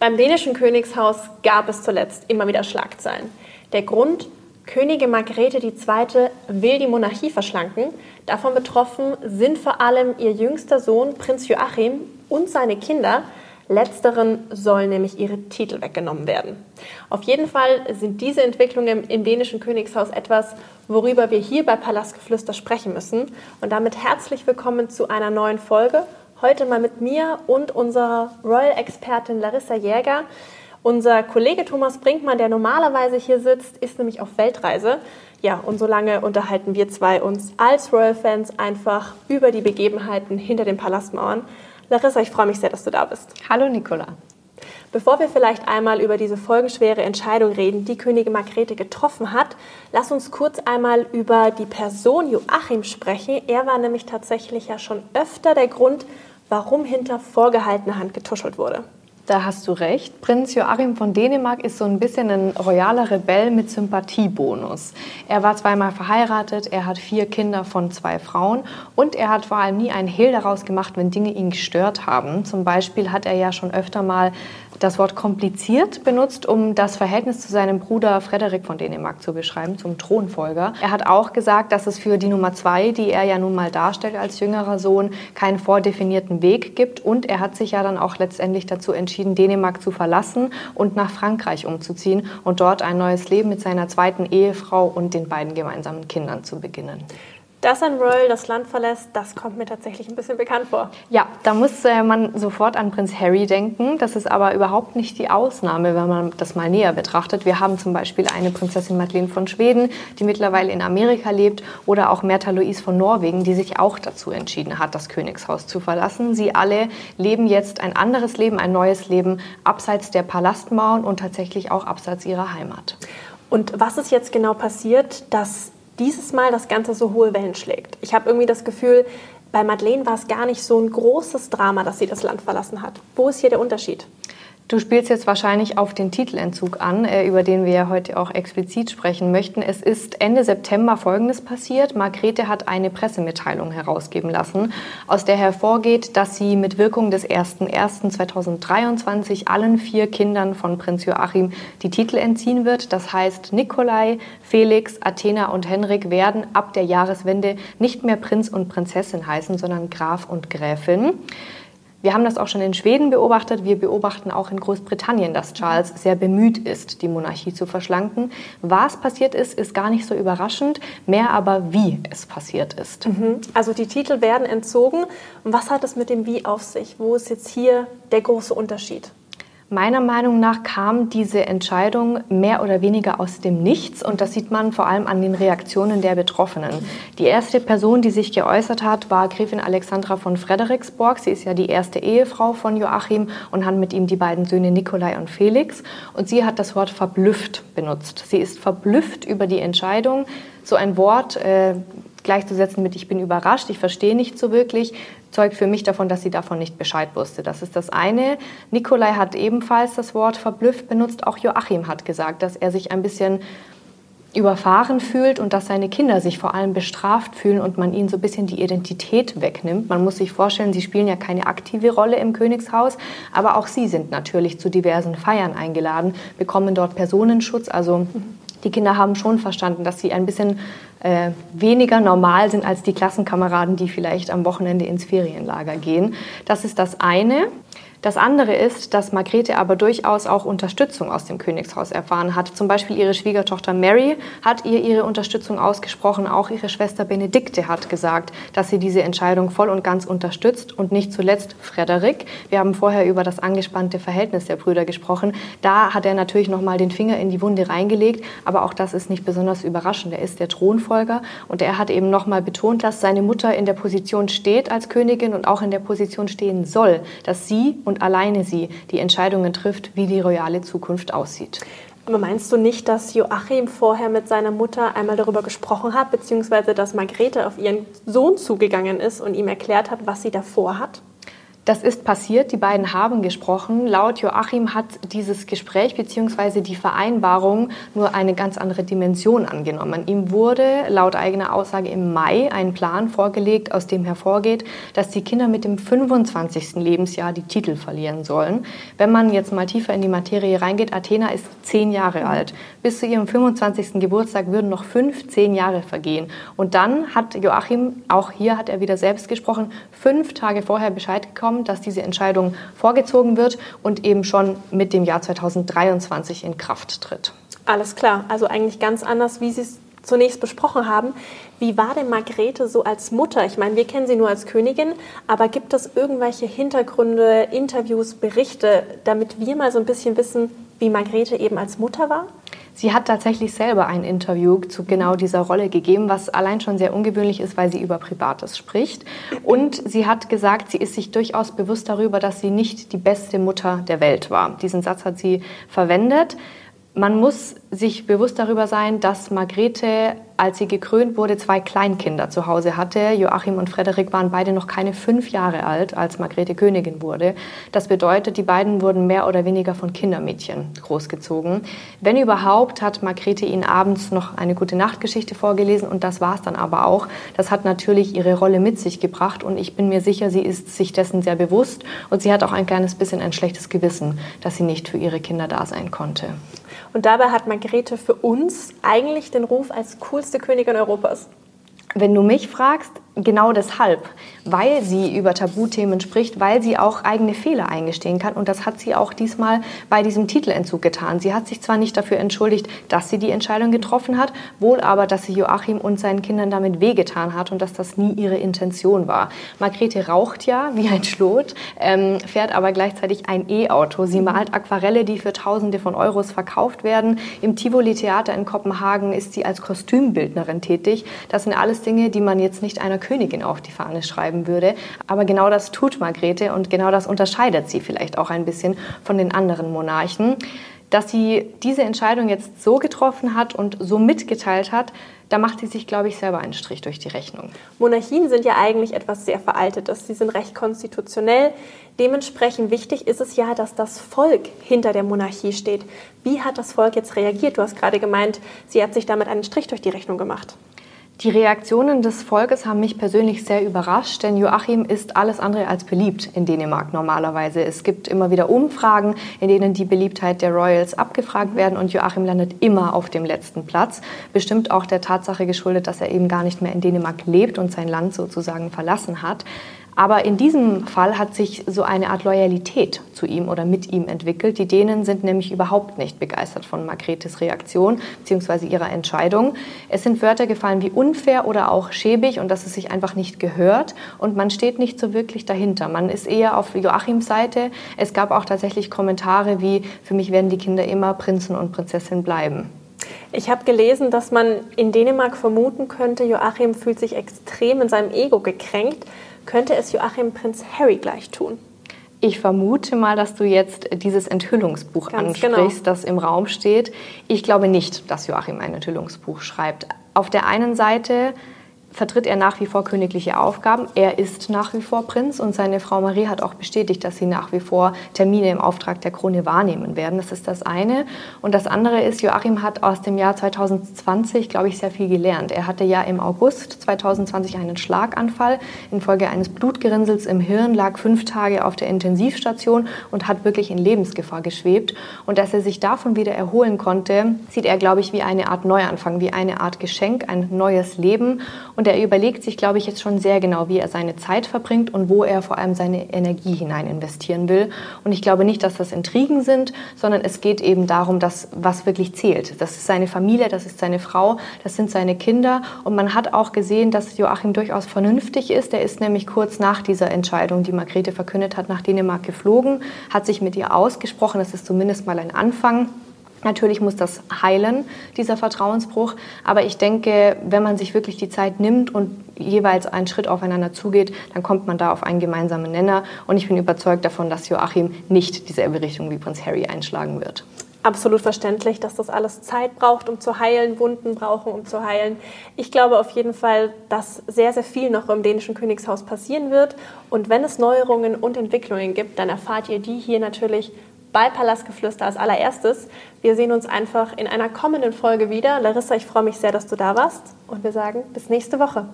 Beim dänischen Königshaus gab es zuletzt immer wieder Schlagzeilen. Der Grund, Königin Margrethe II. will die Monarchie verschlanken. Davon betroffen sind vor allem ihr jüngster Sohn Prinz Joachim und seine Kinder. Letzteren sollen nämlich ihre Titel weggenommen werden. Auf jeden Fall sind diese Entwicklungen im dänischen Königshaus etwas, worüber wir hier bei Palastgeflüster sprechen müssen. Und damit herzlich willkommen zu einer neuen Folge Heute mal mit mir und unserer Royal-Expertin Larissa Jäger. Unser Kollege Thomas Brinkmann, der normalerweise hier sitzt, ist nämlich auf Weltreise. Ja, und so lange unterhalten wir zwei uns als Royal-Fans einfach über die Begebenheiten hinter den Palastmauern. Larissa, ich freue mich sehr, dass du da bist. Hallo Nicola. Bevor wir vielleicht einmal über diese folgenschwere Entscheidung reden, die Königin Margrethe getroffen hat, lass uns kurz einmal über die Person Joachim sprechen. Er war nämlich tatsächlich ja schon öfter der Grund, warum hinter vorgehaltener Hand getuschelt wurde. Da hast du recht. Prinz Joachim von Dänemark ist so ein bisschen ein royaler Rebell mit Sympathiebonus. Er war zweimal verheiratet, er hat vier Kinder von zwei Frauen und er hat vor allem nie einen Hehl daraus gemacht, wenn Dinge ihn gestört haben. Zum Beispiel hat er ja schon öfter mal das Wort kompliziert benutzt, um das Verhältnis zu seinem Bruder Frederik von Dänemark zu beschreiben, zum Thronfolger. Er hat auch gesagt, dass es für die Nummer zwei, die er ja nun mal darstellt als jüngerer Sohn, keinen vordefinierten Weg gibt. Und er hat sich ja dann auch letztendlich dazu entschieden, Dänemark zu verlassen und nach Frankreich umzuziehen und dort ein neues Leben mit seiner zweiten Ehefrau und den beiden gemeinsamen Kindern zu beginnen. Dass ein Royal das Land verlässt, das kommt mir tatsächlich ein bisschen bekannt vor. Ja, da muss äh, man sofort an Prinz Harry denken. Das ist aber überhaupt nicht die Ausnahme, wenn man das mal näher betrachtet. Wir haben zum Beispiel eine Prinzessin Madeleine von Schweden, die mittlerweile in Amerika lebt, oder auch Märtha Louise von Norwegen, die sich auch dazu entschieden hat, das Königshaus zu verlassen. Sie alle leben jetzt ein anderes Leben, ein neues Leben abseits der Palastmauern und tatsächlich auch abseits ihrer Heimat. Und was ist jetzt genau passiert, dass dieses Mal das Ganze so hohe Wellen schlägt. Ich habe irgendwie das Gefühl, bei Madeleine war es gar nicht so ein großes Drama, dass sie das Land verlassen hat. Wo ist hier der Unterschied? Du spielst jetzt wahrscheinlich auf den Titelentzug an, äh, über den wir ja heute auch explizit sprechen möchten. Es ist Ende September Folgendes passiert. Margrethe hat eine Pressemitteilung herausgeben lassen, aus der hervorgeht, dass sie mit Wirkung des 01.01.2023 allen vier Kindern von Prinz Joachim die Titel entziehen wird. Das heißt, Nikolai, Felix, Athena und Henrik werden ab der Jahreswende nicht mehr Prinz und Prinzessin heißen, sondern Graf und Gräfin. Wir haben das auch schon in Schweden beobachtet. Wir beobachten auch in Großbritannien, dass Charles sehr bemüht ist, die Monarchie zu verschlanken. Was passiert ist, ist gar nicht so überraschend, mehr aber wie es passiert ist. Mhm. Also die Titel werden entzogen. Und was hat es mit dem Wie auf sich? Wo ist jetzt hier der große Unterschied? Meiner Meinung nach kam diese Entscheidung mehr oder weniger aus dem Nichts und das sieht man vor allem an den Reaktionen der Betroffenen. Die erste Person, die sich geäußert hat, war Gräfin Alexandra von Frederiksborg. Sie ist ja die erste Ehefrau von Joachim und hat mit ihm die beiden Söhne Nikolai und Felix. Und sie hat das Wort verblüfft benutzt. Sie ist verblüfft über die Entscheidung. So ein Wort äh, gleichzusetzen mit ich bin überrascht, ich verstehe nicht so wirklich, zeugt für mich davon, dass sie davon nicht Bescheid wusste. Das ist das eine. Nikolai hat ebenfalls das Wort verblüfft benutzt. Auch Joachim hat gesagt, dass er sich ein bisschen überfahren fühlt und dass seine Kinder sich vor allem bestraft fühlen und man ihnen so ein bisschen die Identität wegnimmt. Man muss sich vorstellen, sie spielen ja keine aktive Rolle im Königshaus, aber auch sie sind natürlich zu diversen Feiern eingeladen, bekommen dort Personenschutz. Also die Kinder haben schon verstanden, dass sie ein bisschen äh, weniger normal sind als die Klassenkameraden, die vielleicht am Wochenende ins Ferienlager gehen. Das ist das eine. Das andere ist, dass Margrethe aber durchaus auch Unterstützung aus dem Königshaus erfahren hat. Zum Beispiel ihre Schwiegertochter Mary hat ihr ihre Unterstützung ausgesprochen. Auch ihre Schwester Benedikte hat gesagt, dass sie diese Entscheidung voll und ganz unterstützt. Und nicht zuletzt Frederik. Wir haben vorher über das angespannte Verhältnis der Brüder gesprochen. Da hat er natürlich noch mal den Finger in die Wunde reingelegt. Aber auch das ist nicht besonders überraschend. Er ist der Thronfolger und er hat eben noch mal betont, dass seine Mutter in der Position steht als Königin und auch in der Position stehen soll, dass sie und alleine sie die Entscheidungen trifft, wie die royale Zukunft aussieht. Aber meinst du nicht, dass Joachim vorher mit seiner Mutter einmal darüber gesprochen hat, beziehungsweise dass Margrethe auf ihren Sohn zugegangen ist und ihm erklärt hat, was sie davor hat? Das ist passiert, die beiden haben gesprochen. Laut Joachim hat dieses Gespräch bzw. die Vereinbarung nur eine ganz andere Dimension angenommen. Ihm wurde laut eigener Aussage im Mai ein Plan vorgelegt, aus dem hervorgeht, dass die Kinder mit dem 25. Lebensjahr die Titel verlieren sollen. Wenn man jetzt mal tiefer in die Materie reingeht, Athena ist zehn Jahre alt. Bis zu ihrem 25. Geburtstag würden noch 15 Jahre vergehen. Und dann hat Joachim, auch hier hat er wieder selbst gesprochen, fünf Tage vorher Bescheid bekommen, dass diese Entscheidung vorgezogen wird und eben schon mit dem Jahr 2023 in Kraft tritt. Alles klar, also eigentlich ganz anders, wie Sie es zunächst besprochen haben. Wie war denn Margrethe so als Mutter? Ich meine, wir kennen sie nur als Königin, aber gibt es irgendwelche Hintergründe, Interviews, Berichte, damit wir mal so ein bisschen wissen, wie Margrethe eben als Mutter war? Sie hat tatsächlich selber ein Interview zu genau dieser Rolle gegeben, was allein schon sehr ungewöhnlich ist, weil sie über Privates spricht. Und sie hat gesagt, sie ist sich durchaus bewusst darüber, dass sie nicht die beste Mutter der Welt war. Diesen Satz hat sie verwendet. Man muss sich bewusst darüber sein, dass Margrethe, als sie gekrönt wurde, zwei Kleinkinder zu Hause hatte. Joachim und Frederik waren beide noch keine fünf Jahre alt, als Margrethe Königin wurde. Das bedeutet, die beiden wurden mehr oder weniger von Kindermädchen großgezogen. Wenn überhaupt, hat Margrethe ihnen abends noch eine gute Nachtgeschichte vorgelesen und das war es dann aber auch. Das hat natürlich ihre Rolle mit sich gebracht und ich bin mir sicher, sie ist sich dessen sehr bewusst und sie hat auch ein kleines bisschen ein schlechtes Gewissen, dass sie nicht für ihre Kinder da sein konnte. Und dabei hat Margrethe für uns eigentlich den Ruf als coolste Königin Europas. Wenn du mich fragst, genau deshalb, weil sie über Tabuthemen spricht, weil sie auch eigene Fehler eingestehen kann. Und das hat sie auch diesmal bei diesem Titelentzug getan. Sie hat sich zwar nicht dafür entschuldigt, dass sie die Entscheidung getroffen hat, wohl aber, dass sie Joachim und seinen Kindern damit wehgetan hat und dass das nie ihre Intention war. Margrethe raucht ja wie ein Schlot, ähm, fährt aber gleichzeitig ein E-Auto. Sie malt Aquarelle, die für Tausende von Euros verkauft werden. Im Tivoli Theater in Kopenhagen ist sie als Kostümbildnerin tätig. Das sind alles Dinge, die man jetzt nicht einer Königin auf die Fahne schreiben würde. Aber genau das tut Margrethe und genau das unterscheidet sie vielleicht auch ein bisschen von den anderen Monarchen. Dass sie diese Entscheidung jetzt so getroffen hat und so mitgeteilt hat, da macht sie sich, glaube ich, selber einen Strich durch die Rechnung. Monarchien sind ja eigentlich etwas sehr Veraltetes. Sie sind recht konstitutionell. Dementsprechend wichtig ist es ja, dass das Volk hinter der Monarchie steht. Wie hat das Volk jetzt reagiert? Du hast gerade gemeint, sie hat sich damit einen Strich durch die Rechnung gemacht. Die Reaktionen des Volkes haben mich persönlich sehr überrascht, denn Joachim ist alles andere als beliebt in Dänemark normalerweise. Es gibt immer wieder Umfragen, in denen die Beliebtheit der Royals abgefragt werden und Joachim landet immer auf dem letzten Platz. Bestimmt auch der Tatsache geschuldet, dass er eben gar nicht mehr in Dänemark lebt und sein Land sozusagen verlassen hat. Aber in diesem Fall hat sich so eine Art Loyalität zu ihm oder mit ihm entwickelt. Die Dänen sind nämlich überhaupt nicht begeistert von Margretes Reaktion bzw. ihrer Entscheidung. Es sind Wörter gefallen wie unfair oder auch schäbig und dass es sich einfach nicht gehört und man steht nicht so wirklich dahinter. Man ist eher auf Joachims Seite. Es gab auch tatsächlich Kommentare wie, für mich werden die Kinder immer Prinzen und Prinzessin bleiben. Ich habe gelesen, dass man in Dänemark vermuten könnte, Joachim fühlt sich extrem in seinem Ego gekränkt könnte es Joachim Prinz Harry gleich tun? Ich vermute mal, dass du jetzt dieses Enthüllungsbuch Ganz ansprichst, genau. das im Raum steht. Ich glaube nicht, dass Joachim ein Enthüllungsbuch schreibt. Auf der einen Seite vertritt er nach wie vor königliche Aufgaben. Er ist nach wie vor Prinz und seine Frau Marie hat auch bestätigt, dass sie nach wie vor Termine im Auftrag der Krone wahrnehmen werden. Das ist das eine. Und das andere ist, Joachim hat aus dem Jahr 2020, glaube ich, sehr viel gelernt. Er hatte ja im August 2020 einen Schlaganfall infolge eines Blutgerinnsels im Hirn, lag fünf Tage auf der Intensivstation und hat wirklich in Lebensgefahr geschwebt. Und dass er sich davon wieder erholen konnte, sieht er, glaube ich, wie eine Art Neuanfang, wie eine Art Geschenk, ein neues Leben. Und er überlegt sich, glaube ich, jetzt schon sehr genau, wie er seine Zeit verbringt und wo er vor allem seine Energie hinein investieren will. Und ich glaube nicht, dass das Intrigen sind, sondern es geht eben darum, dass was wirklich zählt. Das ist seine Familie, das ist seine Frau, das sind seine Kinder. Und man hat auch gesehen, dass Joachim durchaus vernünftig ist. Er ist nämlich kurz nach dieser Entscheidung, die Margrethe verkündet hat, nach Dänemark geflogen, hat sich mit ihr ausgesprochen. Das ist zumindest mal ein Anfang. Natürlich muss das heilen, dieser Vertrauensbruch. Aber ich denke, wenn man sich wirklich die Zeit nimmt und jeweils einen Schritt aufeinander zugeht, dann kommt man da auf einen gemeinsamen Nenner. Und ich bin überzeugt davon, dass Joachim nicht dieselbe Richtung wie Prinz Harry einschlagen wird. absolut verständlich, dass das alles Zeit braucht, um zu heilen, Wunden brauchen, um zu heilen. Ich glaube auf jeden Fall, dass sehr, sehr viel noch im dänischen Königshaus passieren wird. Und wenn es Neuerungen und Entwicklungen gibt, dann erfahrt ihr die hier natürlich bei Palastgeflüster als allererstes. Wir sehen uns einfach in einer kommenden Folge wieder. Larissa, ich freue mich sehr, dass du da warst. Und wir sagen bis nächste Woche.